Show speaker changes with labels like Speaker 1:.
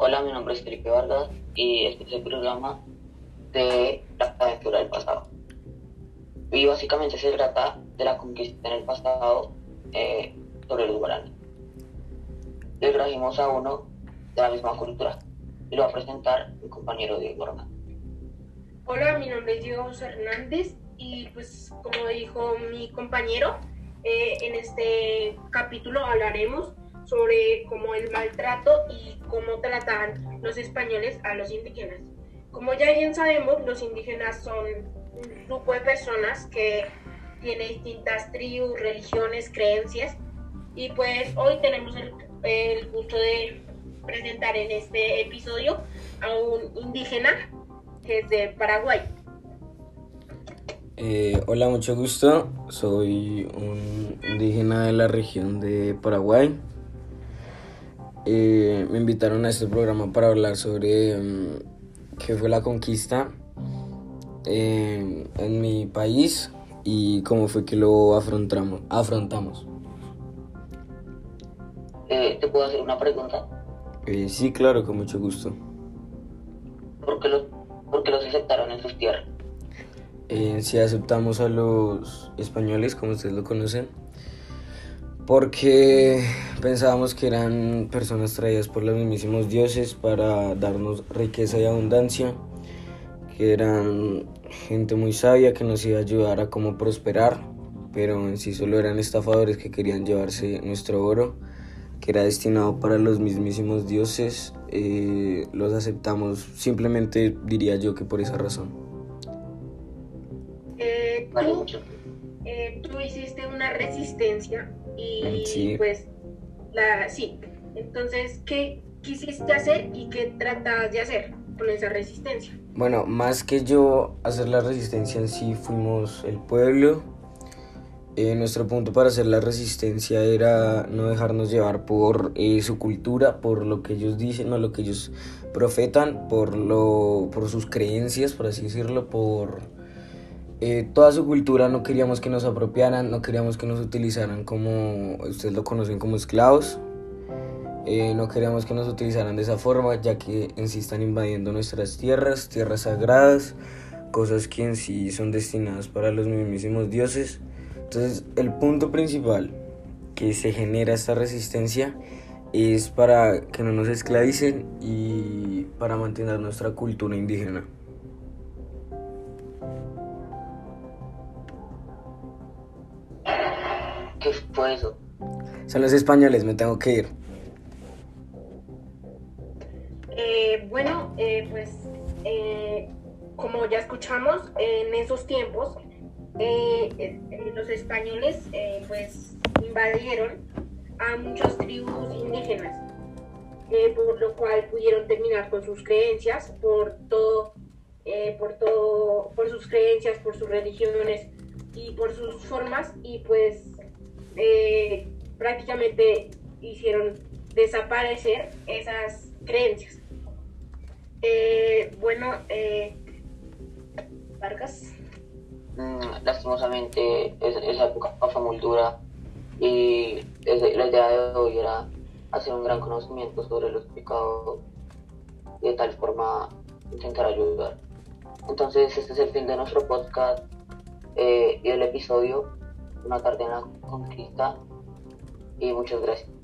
Speaker 1: Hola, mi nombre es Felipe Vargas y este es el programa de la aventura del pasado. Y básicamente se trata de la conquista en el pasado eh, sobre los guaraníes. Le trajimos a uno de la misma cultura y lo va a presentar mi compañero Diego Román.
Speaker 2: Hola, mi nombre es Diego Hernández y pues como dijo mi compañero, eh, en este capítulo hablaremos sobre cómo el maltrato y cómo trataban los españoles a los indígenas. Como ya bien sabemos, los indígenas son un grupo de personas que tiene distintas tribus, religiones, creencias y pues hoy tenemos el, el gusto de presentar en este episodio a un indígena que es de Paraguay.
Speaker 3: Eh, hola, mucho gusto. Soy un indígena de la región de Paraguay. Eh, me invitaron a este programa para hablar sobre um, qué fue la conquista eh, en mi país y cómo fue que lo afrontamos. afrontamos.
Speaker 1: Eh, ¿Te puedo hacer una pregunta?
Speaker 3: Eh, sí, claro, con mucho gusto.
Speaker 1: ¿Por qué los, por qué los aceptaron en sus tierras?
Speaker 3: Eh, sí aceptamos a los españoles, como ustedes lo conocen, porque pensábamos que eran personas traídas por los mismísimos dioses para darnos riqueza y abundancia, que eran gente muy sabia que nos iba a ayudar a cómo prosperar, pero en sí solo eran estafadores que querían llevarse nuestro oro, que era destinado para los mismísimos dioses. Eh, los aceptamos simplemente diría yo que por esa razón.
Speaker 2: Eh, tú, eh, tú hiciste una resistencia y
Speaker 3: Sí.
Speaker 2: pues la sí. Entonces, ¿qué quisiste hacer y qué tratabas de hacer con esa resistencia?
Speaker 3: Bueno, más que yo hacer la resistencia en sí, fuimos el pueblo. Eh, nuestro punto para hacer la resistencia era no dejarnos llevar por eh, su cultura, por lo que ellos dicen, no lo que ellos profetan, por, lo, por sus creencias, por así decirlo, por eh, toda su cultura. No queríamos que nos apropiaran, no queríamos que nos utilizaran como ustedes lo conocen como esclavos. Eh, no queríamos que nos utilizaran de esa forma, ya que en sí están invadiendo nuestras tierras, tierras sagradas, cosas que en sí son destinadas para los mismísimos dioses. Entonces, el punto principal que se genera esta resistencia es para que no nos esclavicen y para mantener nuestra cultura indígena.
Speaker 1: ¿Qué fue eso?
Speaker 3: Son los españoles, me tengo que ir.
Speaker 2: Eh, bueno, eh, pues eh, como ya escuchamos, en esos tiempos los españoles eh, pues invadieron a muchas tribus indígenas, eh, por lo cual pudieron terminar con sus creencias, por todo, eh, por todo, por sus creencias, por sus religiones y por sus formas y pues eh, prácticamente hicieron desaparecer esas creencias. Eh, bueno, eh.
Speaker 1: Mm, lastimosamente es- esa época fue muy dura y desde- la idea de hoy era hacer un gran conocimiento sobre los pecados y de tal forma intentar ayudar. Entonces este es el fin de nuestro podcast eh, y del episodio una tarde en la conquista y muchas gracias.